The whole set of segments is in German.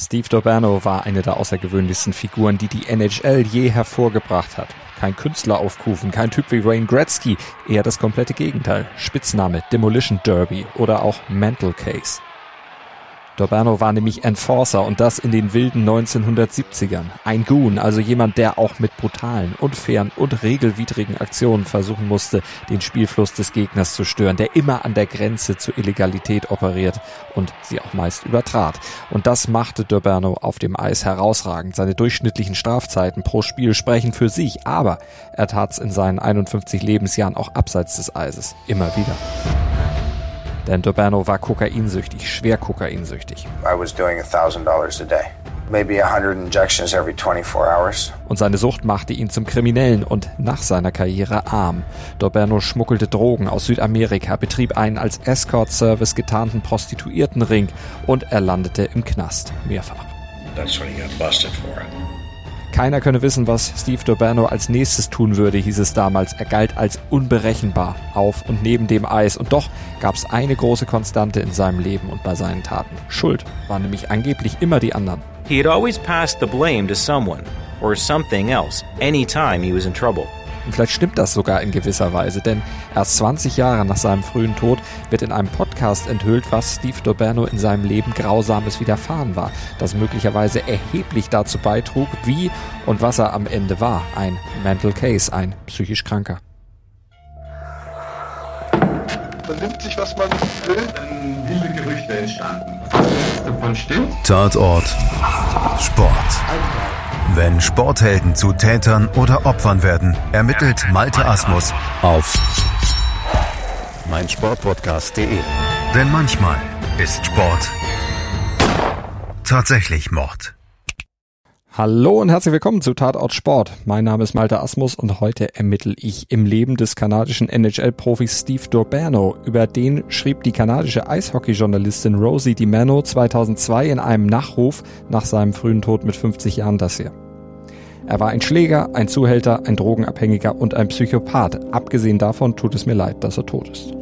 Steve Doberno war eine der außergewöhnlichsten Figuren, die die NHL je hervorgebracht hat. Kein Künstler aufkufen, kein Typ wie Wayne Gretzky, eher das komplette Gegenteil. Spitzname Demolition Derby oder auch Mental Case. Doberno war nämlich Enforcer und das in den wilden 1970ern. Ein Goon, also jemand, der auch mit brutalen, unfairen und regelwidrigen Aktionen versuchen musste, den Spielfluss des Gegners zu stören, der immer an der Grenze zur Illegalität operiert und sie auch meist übertrat. Und das machte Doberno auf dem Eis herausragend. Seine durchschnittlichen Strafzeiten pro Spiel sprechen für sich, aber er tat's in seinen 51 Lebensjahren auch abseits des Eises immer wieder. Denn Doberno war kokainsüchtig, schwer kokainsüchtig. I was doing $1,000 a day. Maybe 100 injections every 24 hours. Und seine Sucht machte ihn zum Kriminellen und nach seiner Karriere arm. Doberno schmuggelte Drogen aus Südamerika, betrieb einen als Escort-Service getarnten Prostituiertenring und er landete im Knast mehrfach. That's when he got busted for it. Keiner könne wissen, was Steve Doberno als nächstes tun würde, hieß es damals. Er galt als unberechenbar auf und neben dem Eis. Und doch gab es eine große Konstante in seinem Leben und bei seinen Taten. Schuld waren nämlich angeblich immer die anderen. He had always passed the blame to someone or something else anytime he was in trouble. Und vielleicht stimmt das sogar in gewisser Weise, denn erst 20 Jahre nach seinem frühen Tod wird in einem Podcast enthüllt, was Steve Doberno in seinem Leben Grausames widerfahren war, das möglicherweise erheblich dazu beitrug, wie und was er am Ende war. Ein Mental Case, ein psychisch Kranker. Man nimmt sich, was man will. Dann wilde Gerüchte entstanden. Davon stimmt. Tatort. Sport. Wenn Sporthelden zu Tätern oder Opfern werden, ermittelt Malte Asmus auf meinsportpodcast.de. Denn manchmal ist Sport tatsächlich Mord. Hallo und herzlich willkommen zu Tatort Sport. Mein Name ist Malte Asmus und heute ermittle ich im Leben des kanadischen NHL-Profis Steve Dorberno. Über den schrieb die kanadische Eishockey-Journalistin Rosie DiMano 2002 in einem Nachruf nach seinem frühen Tod mit 50 Jahren das hier. Er war ein Schläger, ein Zuhälter, ein Drogenabhängiger und ein Psychopath. Abgesehen davon tut es mir leid, dass er tot ist.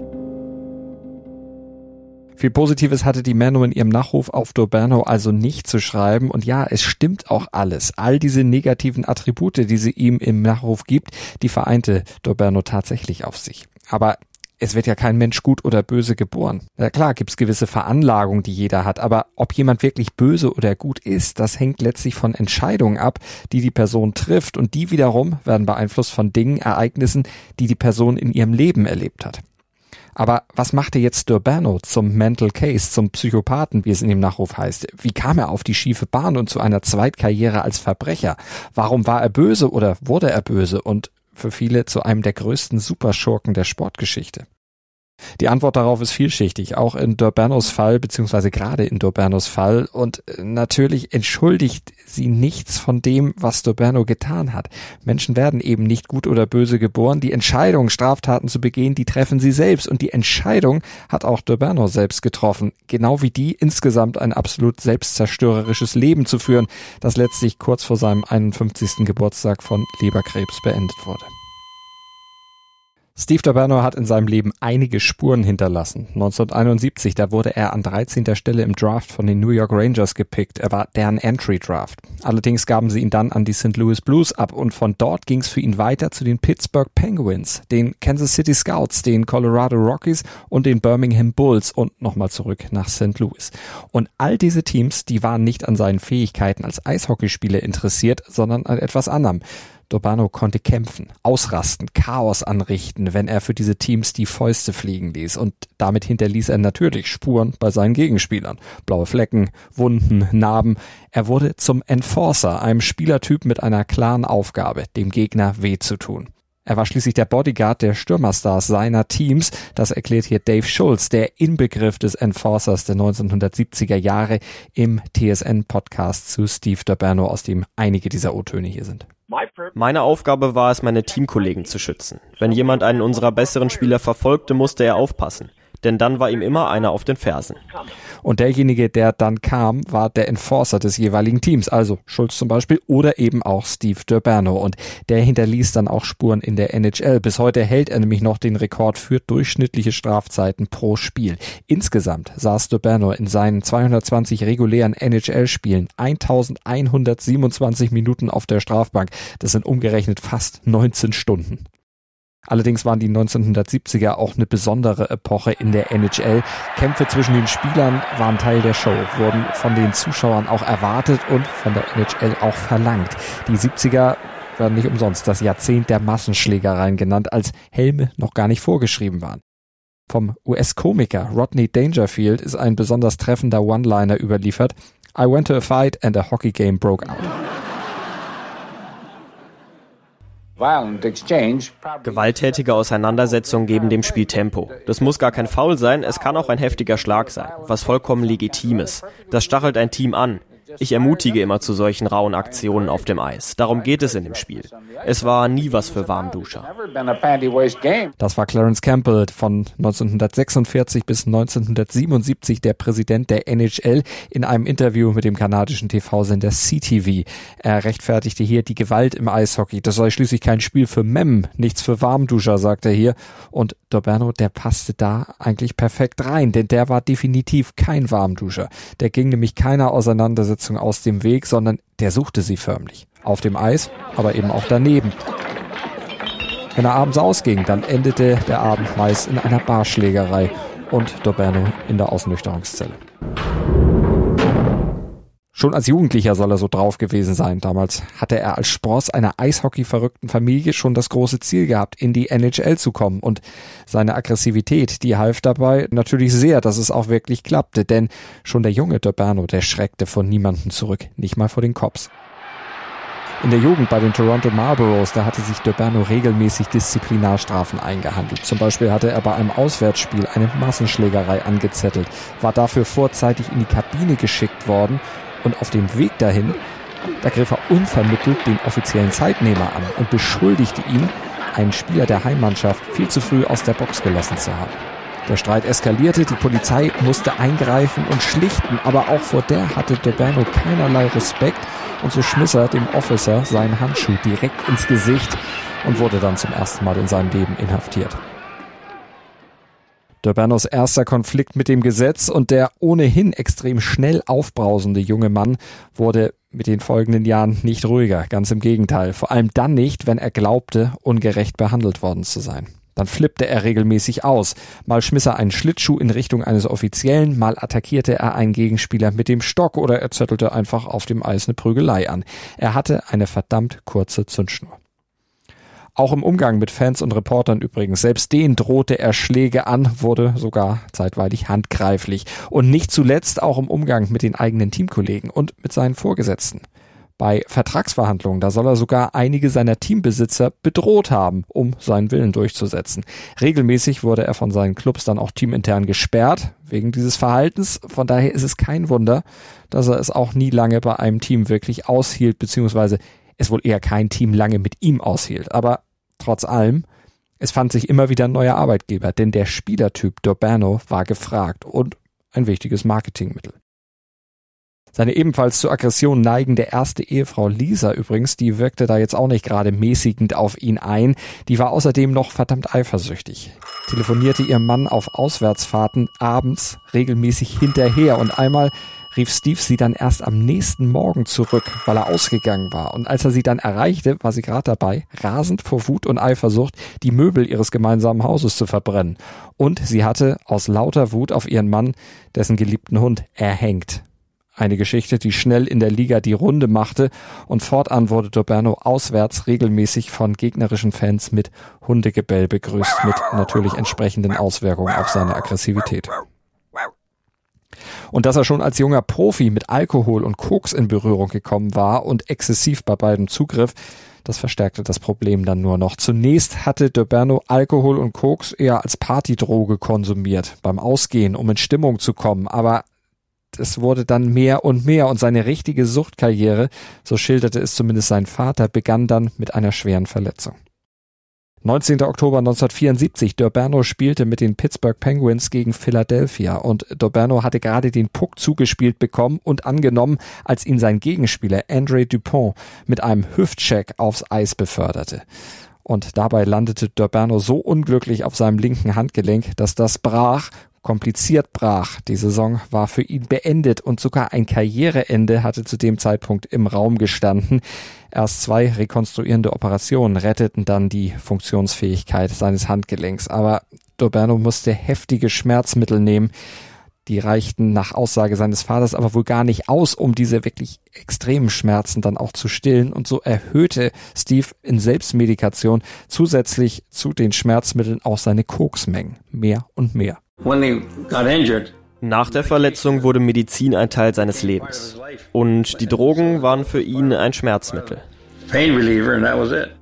Viel Positives hatte die Mano in ihrem Nachruf auf Doberno also nicht zu schreiben. Und ja, es stimmt auch alles. All diese negativen Attribute, die sie ihm im Nachruf gibt, die vereinte Doberno tatsächlich auf sich. Aber es wird ja kein Mensch gut oder böse geboren. Ja klar, gibt's gewisse Veranlagungen, die jeder hat, aber ob jemand wirklich böse oder gut ist, das hängt letztlich von Entscheidungen ab, die die Person trifft und die wiederum werden beeinflusst von Dingen, Ereignissen, die die Person in ihrem Leben erlebt hat. Aber was machte jetzt Durbano zum Mental Case, zum Psychopathen, wie es in dem Nachruf heißt? Wie kam er auf die schiefe Bahn und zu einer Zweitkarriere als Verbrecher? Warum war er böse oder wurde er böse? Und für viele zu einem der größten Superschurken der Sportgeschichte. Die Antwort darauf ist vielschichtig, auch in Durbanos Fall, beziehungsweise gerade in Durbanos Fall. Und äh, natürlich entschuldigt sie nichts von dem, was Durbano getan hat. Menschen werden eben nicht gut oder böse geboren. Die Entscheidung, Straftaten zu begehen, die treffen sie selbst. Und die Entscheidung hat auch Durbano selbst getroffen. Genau wie die, insgesamt ein absolut selbstzerstörerisches Leben zu führen, das letztlich kurz vor seinem 51. Geburtstag von Leberkrebs beendet wurde. Steve Taberno hat in seinem Leben einige Spuren hinterlassen. 1971, da wurde er an 13. Stelle im Draft von den New York Rangers gepickt. Er war deren Entry Draft. Allerdings gaben sie ihn dann an die St. Louis Blues ab und von dort ging es für ihn weiter zu den Pittsburgh Penguins, den Kansas City Scouts, den Colorado Rockies und den Birmingham Bulls und nochmal zurück nach St. Louis. Und all diese Teams, die waren nicht an seinen Fähigkeiten als Eishockeyspieler interessiert, sondern an etwas anderem. Dobano konnte kämpfen, ausrasten, Chaos anrichten, wenn er für diese Teams die Fäuste fliegen ließ. Und damit hinterließ er natürlich Spuren bei seinen Gegenspielern. Blaue Flecken, Wunden, Narben. Er wurde zum Enforcer, einem Spielertyp mit einer klaren Aufgabe, dem Gegner weh zu tun. Er war schließlich der Bodyguard der Stürmerstars seiner Teams. Das erklärt hier Dave Schulz, der Inbegriff des Enforcers der 1970er Jahre im TSN-Podcast zu Steve Daberno, aus dem einige dieser O-Töne hier sind. Meine Aufgabe war es, meine Teamkollegen zu schützen. Wenn jemand einen unserer besseren Spieler verfolgte, musste er aufpassen. Denn dann war ihm immer einer auf den Fersen. Und derjenige, der dann kam, war der Enforcer des jeweiligen Teams, also Schulz zum Beispiel oder eben auch Steve Durbano. Und der hinterließ dann auch Spuren in der NHL. Bis heute hält er nämlich noch den Rekord für durchschnittliche Strafzeiten pro Spiel. Insgesamt saß Durbano in seinen 220 regulären NHL-Spielen 1127 Minuten auf der Strafbank. Das sind umgerechnet fast 19 Stunden. Allerdings waren die 1970er auch eine besondere Epoche in der NHL. Kämpfe zwischen den Spielern waren Teil der Show, wurden von den Zuschauern auch erwartet und von der NHL auch verlangt. Die 70er werden nicht umsonst das Jahrzehnt der Massenschlägereien genannt, als Helme noch gar nicht vorgeschrieben waren. Vom US-Komiker Rodney Dangerfield ist ein besonders treffender One-Liner überliefert. I went to a fight and a hockey game broke out. Gewalttätige Auseinandersetzungen geben dem Spiel Tempo. Das muss gar kein Foul sein, es kann auch ein heftiger Schlag sein, was vollkommen legitimes. Das stachelt ein Team an. Ich ermutige immer zu solchen rauen Aktionen auf dem Eis. Darum geht es in dem Spiel. Es war nie was für Warmduscher. Das war Clarence Campbell von 1946 bis 1977 der Präsident der NHL in einem Interview mit dem kanadischen TV-Sender CTV. Er rechtfertigte hier die Gewalt im Eishockey. Das sei schließlich kein Spiel für Mem, nichts für Warmduscher, sagt er hier. Und Dorberno, der passte da eigentlich perfekt rein, denn der war definitiv kein Warmduscher. Der ging nämlich keiner Auseinandersetzung aus dem Weg, sondern der suchte sie förmlich. Auf dem Eis, aber eben auch daneben. Wenn er abends ausging, dann endete der Abend meist in einer Barschlägerei und Dorberno in der Ausnüchterungszelle. Schon als Jugendlicher soll er so drauf gewesen sein. Damals hatte er als Spross einer Eishockey-verrückten Familie schon das große Ziel gehabt, in die NHL zu kommen. Und seine Aggressivität, die half dabei natürlich sehr, dass es auch wirklich klappte. Denn schon der junge Durbano, der schreckte von niemandem zurück, nicht mal vor den Cops. In der Jugend bei den Toronto Marlboros, da hatte sich Durbano regelmäßig Disziplinarstrafen eingehandelt. Zum Beispiel hatte er bei einem Auswärtsspiel eine Massenschlägerei angezettelt, war dafür vorzeitig in die Kabine geschickt worden und auf dem Weg dahin, da griff er unvermittelt den offiziellen Zeitnehmer an und beschuldigte ihn, einen Spieler der Heimmannschaft viel zu früh aus der Box gelassen zu haben. Der Streit eskalierte, die Polizei musste eingreifen und schlichten, aber auch vor der hatte Dobano keinerlei Respekt und so schmiss er dem Officer seinen Handschuh direkt ins Gesicht und wurde dann zum ersten Mal in seinem Leben inhaftiert. Durbanos erster Konflikt mit dem Gesetz und der ohnehin extrem schnell aufbrausende junge Mann wurde mit den folgenden Jahren nicht ruhiger, ganz im Gegenteil, vor allem dann nicht, wenn er glaubte, ungerecht behandelt worden zu sein. Dann flippte er regelmäßig aus. Mal schmiss er einen Schlittschuh in Richtung eines Offiziellen, mal attackierte er einen Gegenspieler mit dem Stock oder er zettelte einfach auf dem Eis eine Prügelei an. Er hatte eine verdammt kurze Zündschnur. Auch im Umgang mit Fans und Reportern übrigens. Selbst denen drohte er Schläge an, wurde sogar zeitweilig handgreiflich. Und nicht zuletzt auch im Umgang mit den eigenen Teamkollegen und mit seinen Vorgesetzten. Bei Vertragsverhandlungen, da soll er sogar einige seiner Teambesitzer bedroht haben, um seinen Willen durchzusetzen. Regelmäßig wurde er von seinen Clubs dann auch teamintern gesperrt, wegen dieses Verhaltens. Von daher ist es kein Wunder, dass er es auch nie lange bei einem Team wirklich aushielt, beziehungsweise es wohl eher kein Team lange mit ihm aushielt. Aber Trotz allem, es fand sich immer wieder ein neuer Arbeitgeber, denn der Spielertyp Durbano war gefragt und ein wichtiges Marketingmittel. Seine ebenfalls zur Aggression neigende erste Ehefrau Lisa übrigens, die wirkte da jetzt auch nicht gerade mäßigend auf ihn ein. Die war außerdem noch verdammt eifersüchtig. Telefonierte ihrem Mann auf Auswärtsfahrten abends regelmäßig hinterher und einmal rief Steve sie dann erst am nächsten Morgen zurück, weil er ausgegangen war. Und als er sie dann erreichte, war sie gerade dabei, rasend vor Wut und Eifersucht, die Möbel ihres gemeinsamen Hauses zu verbrennen. Und sie hatte aus lauter Wut auf ihren Mann, dessen geliebten Hund, erhängt. Eine Geschichte, die schnell in der Liga die Runde machte und fortan wurde Doberno auswärts regelmäßig von gegnerischen Fans mit Hundegebell begrüßt, mit natürlich entsprechenden Auswirkungen auf seine Aggressivität. Und dass er schon als junger Profi mit Alkohol und Koks in Berührung gekommen war und exzessiv bei beiden zugriff, das verstärkte das Problem dann nur noch. Zunächst hatte Doberno Alkohol und Koks eher als Partydroge konsumiert, beim Ausgehen, um in Stimmung zu kommen, aber es wurde dann mehr und mehr und seine richtige Suchtkarriere, so schilderte es zumindest sein Vater, begann dann mit einer schweren Verletzung. 19. Oktober 1974. Durbano spielte mit den Pittsburgh Penguins gegen Philadelphia und Durbano hatte gerade den Puck zugespielt bekommen und angenommen, als ihn sein Gegenspieler Andre Dupont mit einem Hüftcheck aufs Eis beförderte. Und dabei landete Durbano so unglücklich auf seinem linken Handgelenk, dass das brach kompliziert brach. Die Saison war für ihn beendet und sogar ein Karriereende hatte zu dem Zeitpunkt im Raum gestanden. Erst zwei rekonstruierende Operationen retteten dann die Funktionsfähigkeit seines Handgelenks. Aber Doberno musste heftige Schmerzmittel nehmen. Die reichten nach Aussage seines Vaters aber wohl gar nicht aus, um diese wirklich extremen Schmerzen dann auch zu stillen. Und so erhöhte Steve in Selbstmedikation zusätzlich zu den Schmerzmitteln auch seine Koksmengen. Mehr und mehr. Nach der Verletzung wurde Medizin ein Teil seines Lebens. Und die Drogen waren für ihn ein Schmerzmittel.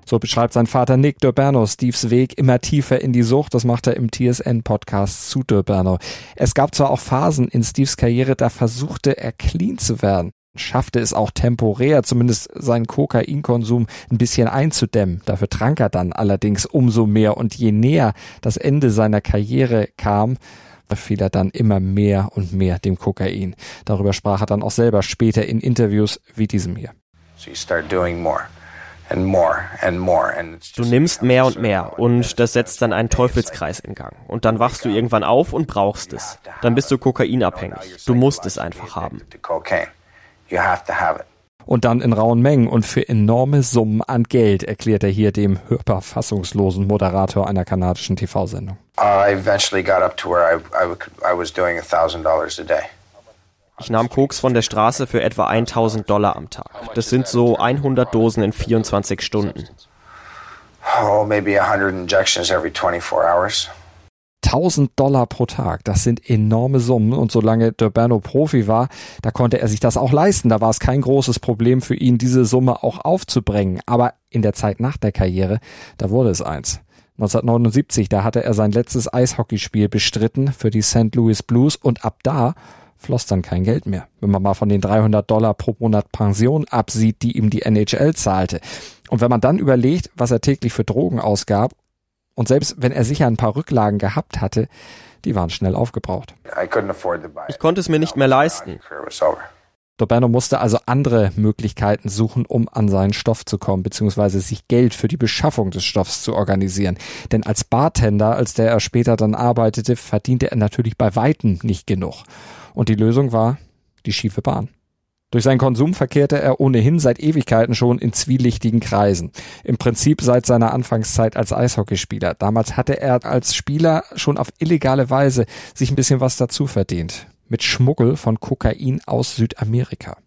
So beschreibt sein Vater Nick Durbano Steves Weg immer tiefer in die Sucht. Das macht er im TSN-Podcast zu Durbano. Es gab zwar auch Phasen in Steves Karriere, da versuchte er clean zu werden schaffte es auch temporär, zumindest seinen Kokainkonsum ein bisschen einzudämmen. Dafür trank er dann allerdings umso mehr und je näher das Ende seiner Karriere kam, fiel er dann immer mehr und mehr dem Kokain. Darüber sprach er dann auch selber später in Interviews wie diesem hier. Du nimmst mehr und mehr und das setzt dann einen Teufelskreis in Gang. Und dann wachst du irgendwann auf und brauchst es. Dann bist du kokainabhängig. Du musst es einfach haben. You have to have it. Und dann in rauen Mengen und für enorme Summen an Geld, erklärt er hier dem hörbar fassungslosen Moderator einer kanadischen TV-Sendung. Ich nahm Koks von der Straße für etwa 1000 Dollar am Tag. Das sind so 100 Dosen in 24 Stunden. Oh, maybe 100 injections every 24 hours. 1000 Dollar pro Tag, das sind enorme Summen und solange Durbano Profi war, da konnte er sich das auch leisten. Da war es kein großes Problem für ihn, diese Summe auch aufzubringen. Aber in der Zeit nach der Karriere, da wurde es eins. 1979, da hatte er sein letztes Eishockeyspiel bestritten für die St. Louis Blues und ab da floss dann kein Geld mehr. Wenn man mal von den 300 Dollar pro Monat Pension absieht, die ihm die NHL zahlte. Und wenn man dann überlegt, was er täglich für Drogen ausgab und selbst wenn er sicher ein paar Rücklagen gehabt hatte, die waren schnell aufgebraucht. Ich konnte es mir nicht mehr leisten. Dobano musste also andere Möglichkeiten suchen, um an seinen Stoff zu kommen, beziehungsweise sich Geld für die Beschaffung des Stoffs zu organisieren. Denn als Bartender, als der er später dann arbeitete, verdiente er natürlich bei Weitem nicht genug. Und die Lösung war die schiefe Bahn. Durch seinen Konsum verkehrte er ohnehin seit Ewigkeiten schon in zwielichtigen Kreisen. Im Prinzip seit seiner Anfangszeit als Eishockeyspieler. Damals hatte er als Spieler schon auf illegale Weise sich ein bisschen was dazu verdient. Mit Schmuggel von Kokain aus Südamerika.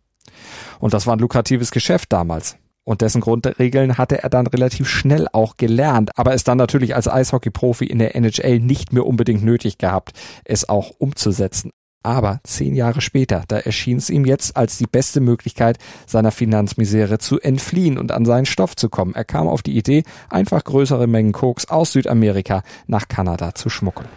Und das war ein lukratives Geschäft damals. Und dessen Grundregeln hatte er dann relativ schnell auch gelernt, aber es dann natürlich als Eishockey-Profi in der NHL nicht mehr unbedingt nötig gehabt, es auch umzusetzen. Aber zehn Jahre später, da erschien es ihm jetzt als die beste Möglichkeit, seiner Finanzmisere zu entfliehen und an seinen Stoff zu kommen. Er kam auf die Idee, einfach größere Mengen Koks aus Südamerika nach Kanada zu schmuggeln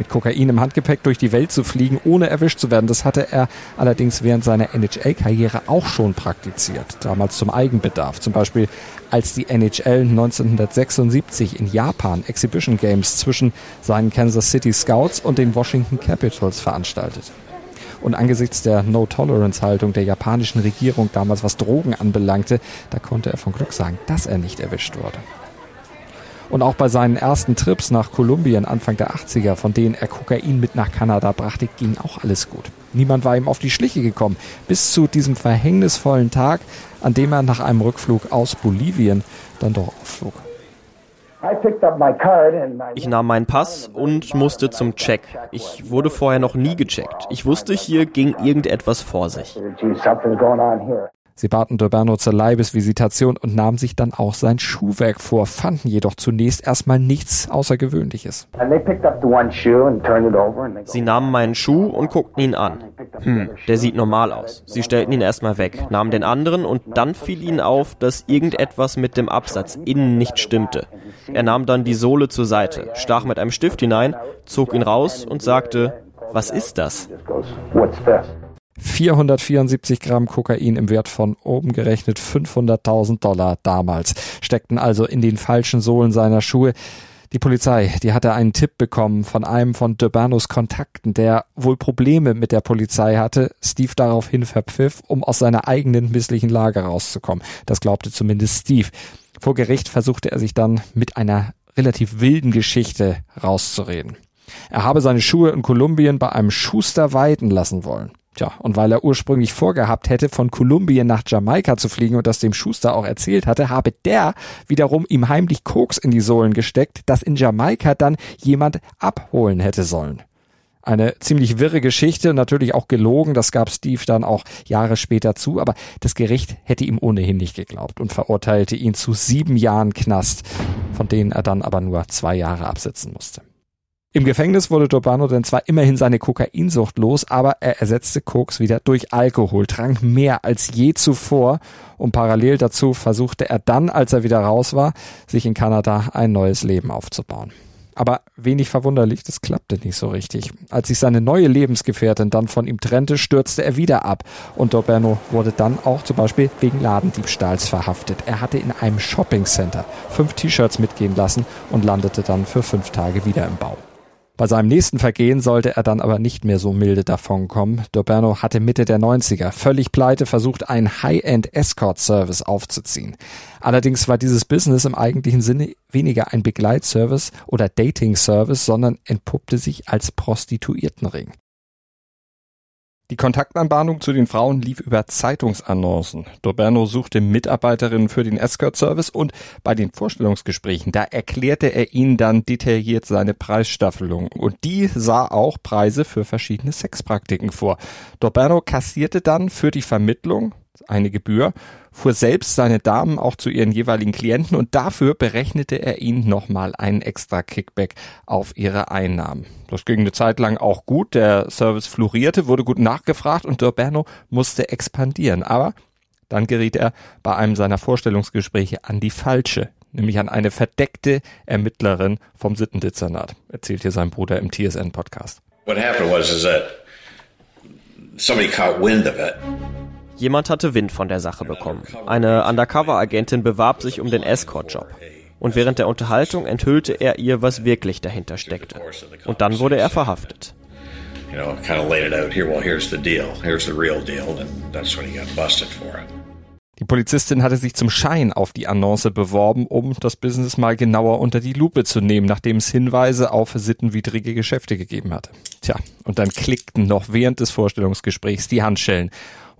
mit Kokain im Handgepäck durch die Welt zu fliegen, ohne erwischt zu werden. Das hatte er allerdings während seiner NHL-Karriere auch schon praktiziert, damals zum Eigenbedarf. Zum Beispiel als die NHL 1976 in Japan Exhibition Games zwischen seinen Kansas City Scouts und den Washington Capitals veranstaltet. Und angesichts der No-Tolerance-Haltung der japanischen Regierung damals, was Drogen anbelangte, da konnte er von Glück sagen, dass er nicht erwischt wurde. Und auch bei seinen ersten Trips nach Kolumbien Anfang der 80er, von denen er Kokain mit nach Kanada brachte, ging auch alles gut. Niemand war ihm auf die Schliche gekommen, bis zu diesem verhängnisvollen Tag, an dem er nach einem Rückflug aus Bolivien dann doch aufflog. Ich nahm meinen Pass und musste zum Check. Ich wurde vorher noch nie gecheckt. Ich wusste, hier ging irgendetwas vor sich. Sie baten Durbano zur Leibesvisitation und nahmen sich dann auch sein Schuhwerk vor, fanden jedoch zunächst erstmal nichts Außergewöhnliches. Sie nahmen meinen Schuh und guckten ihn an. Hm, der sieht normal aus. Sie stellten ihn erstmal weg, nahmen den anderen und dann fiel ihnen auf, dass irgendetwas mit dem Absatz innen nicht stimmte. Er nahm dann die Sohle zur Seite, stach mit einem Stift hinein, zog ihn raus und sagte, was ist das? 474 Gramm Kokain im Wert von oben gerechnet 500.000 Dollar damals steckten also in den falschen Sohlen seiner Schuhe. Die Polizei, die hatte einen Tipp bekommen von einem von Durbanos Kontakten, der wohl Probleme mit der Polizei hatte, Steve daraufhin verpfiff, um aus seiner eigenen misslichen Lage rauszukommen. Das glaubte zumindest Steve. Vor Gericht versuchte er sich dann mit einer relativ wilden Geschichte rauszureden. Er habe seine Schuhe in Kolumbien bei einem Schuster weiden lassen wollen. Tja, und weil er ursprünglich vorgehabt hätte, von Kolumbien nach Jamaika zu fliegen und das dem Schuster auch erzählt hatte, habe der wiederum ihm heimlich Koks in die Sohlen gesteckt, das in Jamaika dann jemand abholen hätte sollen. Eine ziemlich wirre Geschichte, natürlich auch gelogen, das gab Steve dann auch Jahre später zu, aber das Gericht hätte ihm ohnehin nicht geglaubt und verurteilte ihn zu sieben Jahren Knast, von denen er dann aber nur zwei Jahre absitzen musste. Im Gefängnis wurde Dobano denn zwar immerhin seine Kokainsucht los, aber er ersetzte Koks wieder durch Alkohol, trank mehr als je zuvor und parallel dazu versuchte er dann, als er wieder raus war, sich in Kanada ein neues Leben aufzubauen. Aber wenig verwunderlich, das klappte nicht so richtig. Als sich seine neue Lebensgefährtin dann von ihm trennte, stürzte er wieder ab. Und Dobano wurde dann auch zum Beispiel wegen Ladendiebstahls verhaftet. Er hatte in einem Shoppingcenter fünf T-Shirts mitgehen lassen und landete dann für fünf Tage wieder im Bau. Bei seinem nächsten Vergehen sollte er dann aber nicht mehr so milde davonkommen. Doberno hatte Mitte der 90er völlig pleite versucht, einen High-End Escort Service aufzuziehen. Allerdings war dieses Business im eigentlichen Sinne weniger ein Begleitservice oder Dating Service, sondern entpuppte sich als Prostituiertenring. Die Kontaktanbahnung zu den Frauen lief über Zeitungsannoncen. Doberno suchte Mitarbeiterinnen für den Escort-Service und bei den Vorstellungsgesprächen, da erklärte er ihnen dann detailliert seine Preisstaffelung. Und die sah auch Preise für verschiedene Sexpraktiken vor. Doberno kassierte dann für die Vermittlung eine Gebühr, fuhr selbst seine Damen auch zu ihren jeweiligen Klienten und dafür berechnete er ihnen nochmal einen extra Kickback auf ihre Einnahmen. Das ging eine Zeit lang auch gut, der Service florierte, wurde gut nachgefragt und Durberno musste expandieren, aber dann geriet er bei einem seiner Vorstellungsgespräche an die falsche, nämlich an eine verdeckte Ermittlerin vom Sittendezernat, erzählt hier sein Bruder im TSN-Podcast. What happened was is that somebody caught wind of it. Jemand hatte Wind von der Sache bekommen. Eine Undercover-Agentin bewarb sich um den Escort-Job. Und während der Unterhaltung enthüllte er ihr, was wirklich dahinter steckte. Und dann wurde er verhaftet. Die Polizistin hatte sich zum Schein auf die Annonce beworben, um das Business mal genauer unter die Lupe zu nehmen, nachdem es Hinweise auf sittenwidrige Geschäfte gegeben hatte. Tja, und dann klickten noch während des Vorstellungsgesprächs die Handschellen.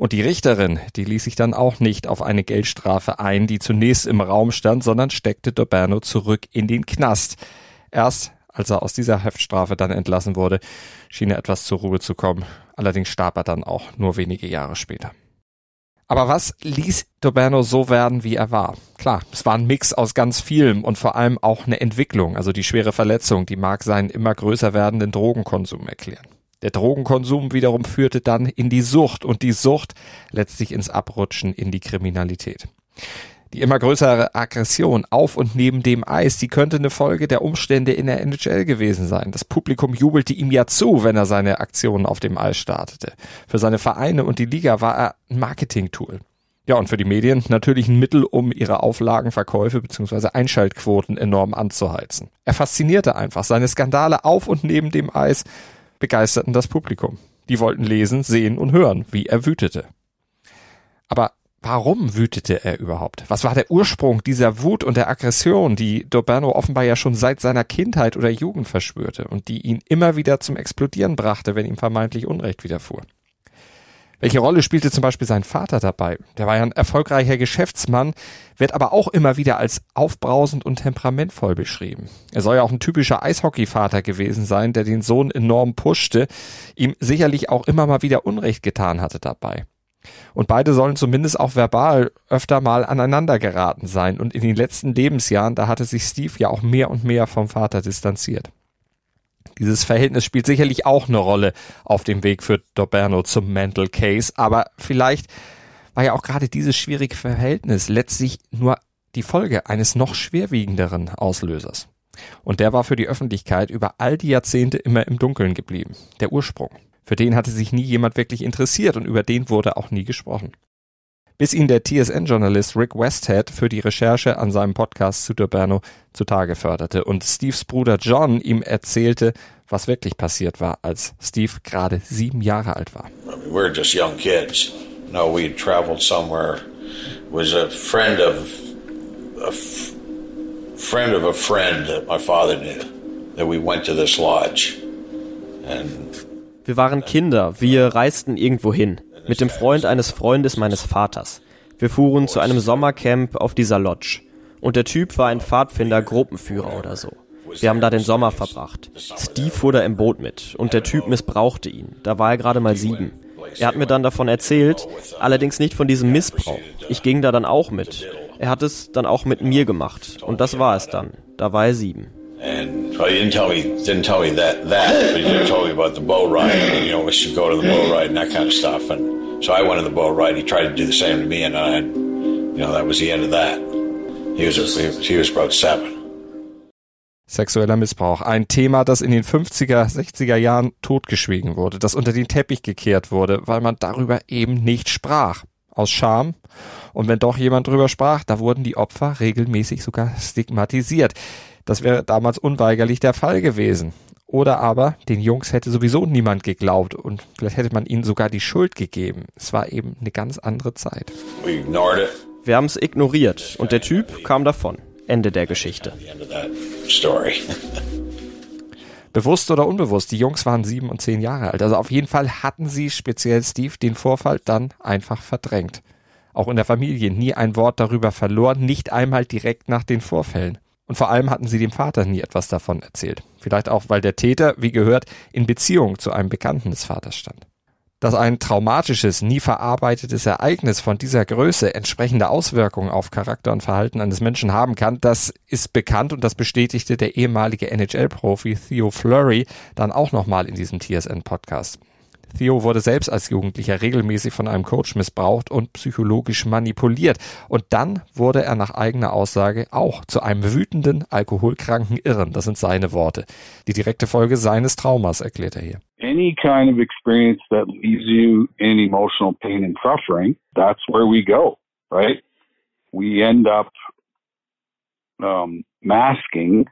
Und die Richterin, die ließ sich dann auch nicht auf eine Geldstrafe ein, die zunächst im Raum stand, sondern steckte Doberno zurück in den Knast. Erst als er aus dieser Haftstrafe dann entlassen wurde, schien er etwas zur Ruhe zu kommen. Allerdings starb er dann auch nur wenige Jahre später. Aber was ließ Doberno so werden, wie er war? Klar, es war ein Mix aus ganz vielem und vor allem auch eine Entwicklung, also die schwere Verletzung, die mag seinen immer größer werdenden Drogenkonsum erklären. Der Drogenkonsum wiederum führte dann in die Sucht und die Sucht letztlich ins Abrutschen in die Kriminalität. Die immer größere Aggression auf und neben dem Eis, die könnte eine Folge der Umstände in der NHL gewesen sein. Das Publikum jubelte ihm ja zu, wenn er seine Aktionen auf dem Eis startete. Für seine Vereine und die Liga war er ein Marketing-Tool. Ja, und für die Medien natürlich ein Mittel, um ihre Auflagen, Verkäufe bzw. Einschaltquoten enorm anzuheizen. Er faszinierte einfach. Seine Skandale auf und neben dem Eis begeisterten das Publikum. Die wollten lesen, sehen und hören, wie er wütete. Aber warum wütete er überhaupt? Was war der Ursprung dieser Wut und der Aggression, die Doberno offenbar ja schon seit seiner Kindheit oder Jugend verspürte und die ihn immer wieder zum Explodieren brachte, wenn ihm vermeintlich Unrecht widerfuhr? Welche Rolle spielte zum Beispiel sein Vater dabei? Der war ja ein erfolgreicher Geschäftsmann, wird aber auch immer wieder als aufbrausend und temperamentvoll beschrieben. Er soll ja auch ein typischer Eishockeyvater gewesen sein, der den Sohn enorm pushte, ihm sicherlich auch immer mal wieder Unrecht getan hatte dabei. Und beide sollen zumindest auch verbal öfter mal aneinander geraten sein. Und in den letzten Lebensjahren, da hatte sich Steve ja auch mehr und mehr vom Vater distanziert. Dieses Verhältnis spielt sicherlich auch eine Rolle auf dem Weg für Doberno zum Mental Case, aber vielleicht war ja auch gerade dieses schwierige Verhältnis letztlich nur die Folge eines noch schwerwiegenderen Auslösers. Und der war für die Öffentlichkeit über all die Jahrzehnte immer im Dunkeln geblieben. Der Ursprung. Für den hatte sich nie jemand wirklich interessiert und über den wurde auch nie gesprochen. Bis ihn der TSN-Journalist Rick Westhead für die Recherche an seinem Podcast zu D'Urberno zutage förderte und Steves Bruder John ihm erzählte, was wirklich passiert war, als Steve gerade sieben Jahre alt war. We were just young kids. No, we had traveled somewhere. Was a friend of a friend of a friend that my father knew. That we went to this lodge. And wir waren Kinder, wir reisten irgendwo hin, mit dem Freund eines Freundes meines Vaters. Wir fuhren zu einem Sommercamp auf dieser Lodge. Und der Typ war ein Pfadfinder, Gruppenführer oder so. Wir haben da den Sommer verbracht. Steve fuhr da im Boot mit und der Typ missbrauchte ihn. Da war er gerade mal sieben. Er hat mir dann davon erzählt, allerdings nicht von diesem Missbrauch. Ich ging da dann auch mit. Er hat es dann auch mit mir gemacht. Und das war es dann. Da war er sieben. And well, he didn't tell me didn't tell me that that, but he told me about the bow ride. And, you know, we should go to the bow ride and that kind of stuff. And so I went to the bow ride. He tried to do the same to me, and I, you know, that was the end of that. He was he was about seven. Sexueller Missbrauch. Ein Thema, das in den 50er, 60er Jahren totgeschwiegen wurde, das unter den Teppich gekehrt wurde, weil man darüber eben nicht sprach. Aus Scham. Und wenn doch jemand drüber sprach, da wurden die Opfer regelmäßig sogar stigmatisiert. Das wäre damals unweigerlich der Fall gewesen. Oder aber den Jungs hätte sowieso niemand geglaubt und vielleicht hätte man ihnen sogar die Schuld gegeben. Es war eben eine ganz andere Zeit. Wir haben es ignoriert und der Typ kam davon. Ende der Geschichte. Bewusst oder unbewusst, die Jungs waren sieben und zehn Jahre alt. Also auf jeden Fall hatten sie, speziell Steve, den Vorfall dann einfach verdrängt. Auch in der Familie nie ein Wort darüber verloren, nicht einmal direkt nach den Vorfällen. Und vor allem hatten sie dem Vater nie etwas davon erzählt. Vielleicht auch, weil der Täter, wie gehört, in Beziehung zu einem Bekannten des Vaters stand. Dass ein traumatisches, nie verarbeitetes Ereignis von dieser Größe entsprechende Auswirkungen auf Charakter und Verhalten eines Menschen haben kann, das ist bekannt und das bestätigte der ehemalige NHL-Profi Theo Flurry dann auch nochmal in diesem TSN-Podcast. Theo wurde selbst als Jugendlicher regelmäßig von einem Coach missbraucht und psychologisch manipuliert. Und dann wurde er nach eigener Aussage auch zu einem wütenden, alkoholkranken Irren. Das sind seine Worte. Die direkte Folge seines Traumas erklärt er hier. Any kind of experience that leaves you in emotional pain and suffering, that's where we go, right? We end up um, masking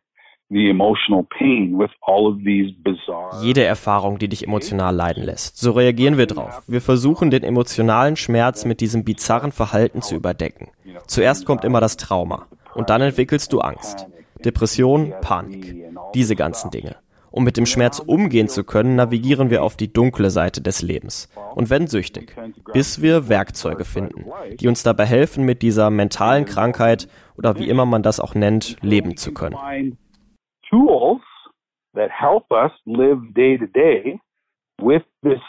jede Erfahrung, die dich emotional leiden lässt. So reagieren wir drauf. Wir versuchen den emotionalen Schmerz mit diesem bizarren Verhalten zu überdecken. Zuerst kommt immer das Trauma und dann entwickelst du Angst, Depression, Panik, diese ganzen Dinge. Um mit dem Schmerz umgehen zu können, navigieren wir auf die dunkle Seite des Lebens und werden süchtig, bis wir Werkzeuge finden, die uns dabei helfen, mit dieser mentalen Krankheit oder wie immer man das auch nennt, leben zu können tools that help us live day to day with this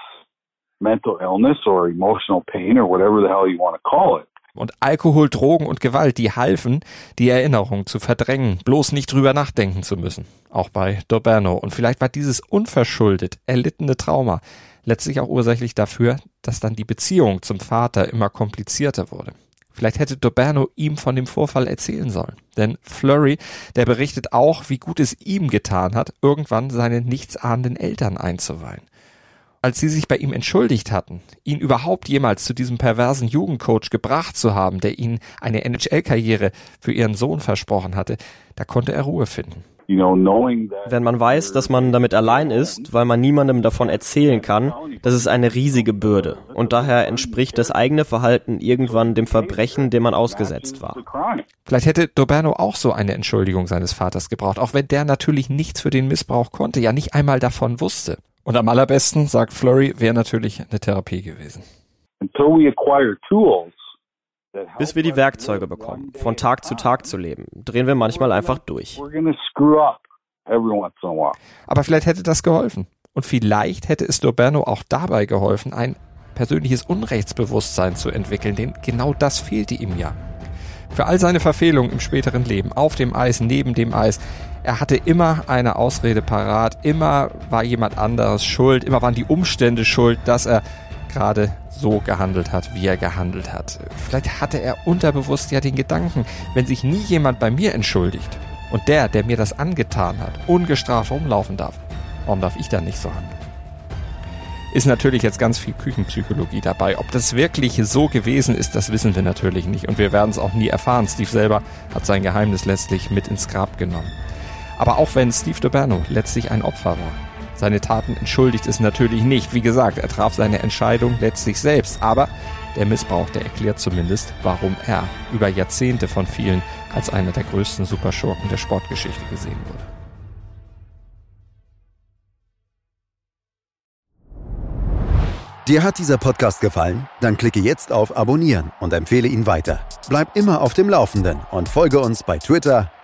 mental illness or emotional pain or whatever the hell you want to call it. Und Alkohol, Drogen und Gewalt, die halfen, die Erinnerung zu verdrängen, bloß nicht drüber nachdenken zu müssen. Auch bei Doberno. Und vielleicht war dieses unverschuldet erlittene Trauma letztlich auch ursächlich dafür, dass dann die Beziehung zum Vater immer komplizierter wurde. Vielleicht hätte Doberno ihm von dem Vorfall erzählen sollen. Denn Flurry, der berichtet auch, wie gut es ihm getan hat, irgendwann seine nichtsahnenden Eltern einzuweihen. Als sie sich bei ihm entschuldigt hatten, ihn überhaupt jemals zu diesem perversen Jugendcoach gebracht zu haben, der ihnen eine NHL-Karriere für ihren Sohn versprochen hatte, da konnte er Ruhe finden. Wenn man weiß, dass man damit allein ist, weil man niemandem davon erzählen kann, das ist eine riesige Bürde. Und daher entspricht das eigene Verhalten irgendwann dem Verbrechen, dem man ausgesetzt war. Vielleicht hätte Doberno auch so eine Entschuldigung seines Vaters gebraucht, auch wenn der natürlich nichts für den Missbrauch konnte, ja nicht einmal davon wusste. Und am allerbesten, sagt Flurry, wäre natürlich eine Therapie gewesen. Until we acquire tools bis wir die Werkzeuge bekommen, von Tag zu Tag zu leben, drehen wir manchmal einfach durch. Aber vielleicht hätte das geholfen. Und vielleicht hätte es Doberno auch dabei geholfen, ein persönliches Unrechtsbewusstsein zu entwickeln, denn genau das fehlte ihm ja. Für all seine Verfehlungen im späteren Leben, auf dem Eis, neben dem Eis, er hatte immer eine Ausrede parat, immer war jemand anderes schuld, immer waren die Umstände schuld, dass er gerade so gehandelt hat, wie er gehandelt hat. Vielleicht hatte er unterbewusst ja den Gedanken, wenn sich nie jemand bei mir entschuldigt und der, der mir das angetan hat, ungestraft rumlaufen darf, warum darf ich dann nicht so handeln? ist natürlich jetzt ganz viel Küchenpsychologie dabei. Ob das wirklich so gewesen ist, das wissen wir natürlich nicht. Und wir werden es auch nie erfahren. Steve selber hat sein Geheimnis letztlich mit ins Grab genommen. Aber auch wenn Steve DeBerno letztlich ein Opfer war, seine Taten entschuldigt es natürlich nicht. Wie gesagt, er traf seine Entscheidung letztlich selbst. Aber der Missbrauch, der erklärt zumindest, warum er über Jahrzehnte von vielen als einer der größten Superschurken der Sportgeschichte gesehen wurde. Dir hat dieser Podcast gefallen? Dann klicke jetzt auf Abonnieren und empfehle ihn weiter. Bleib immer auf dem Laufenden und folge uns bei Twitter,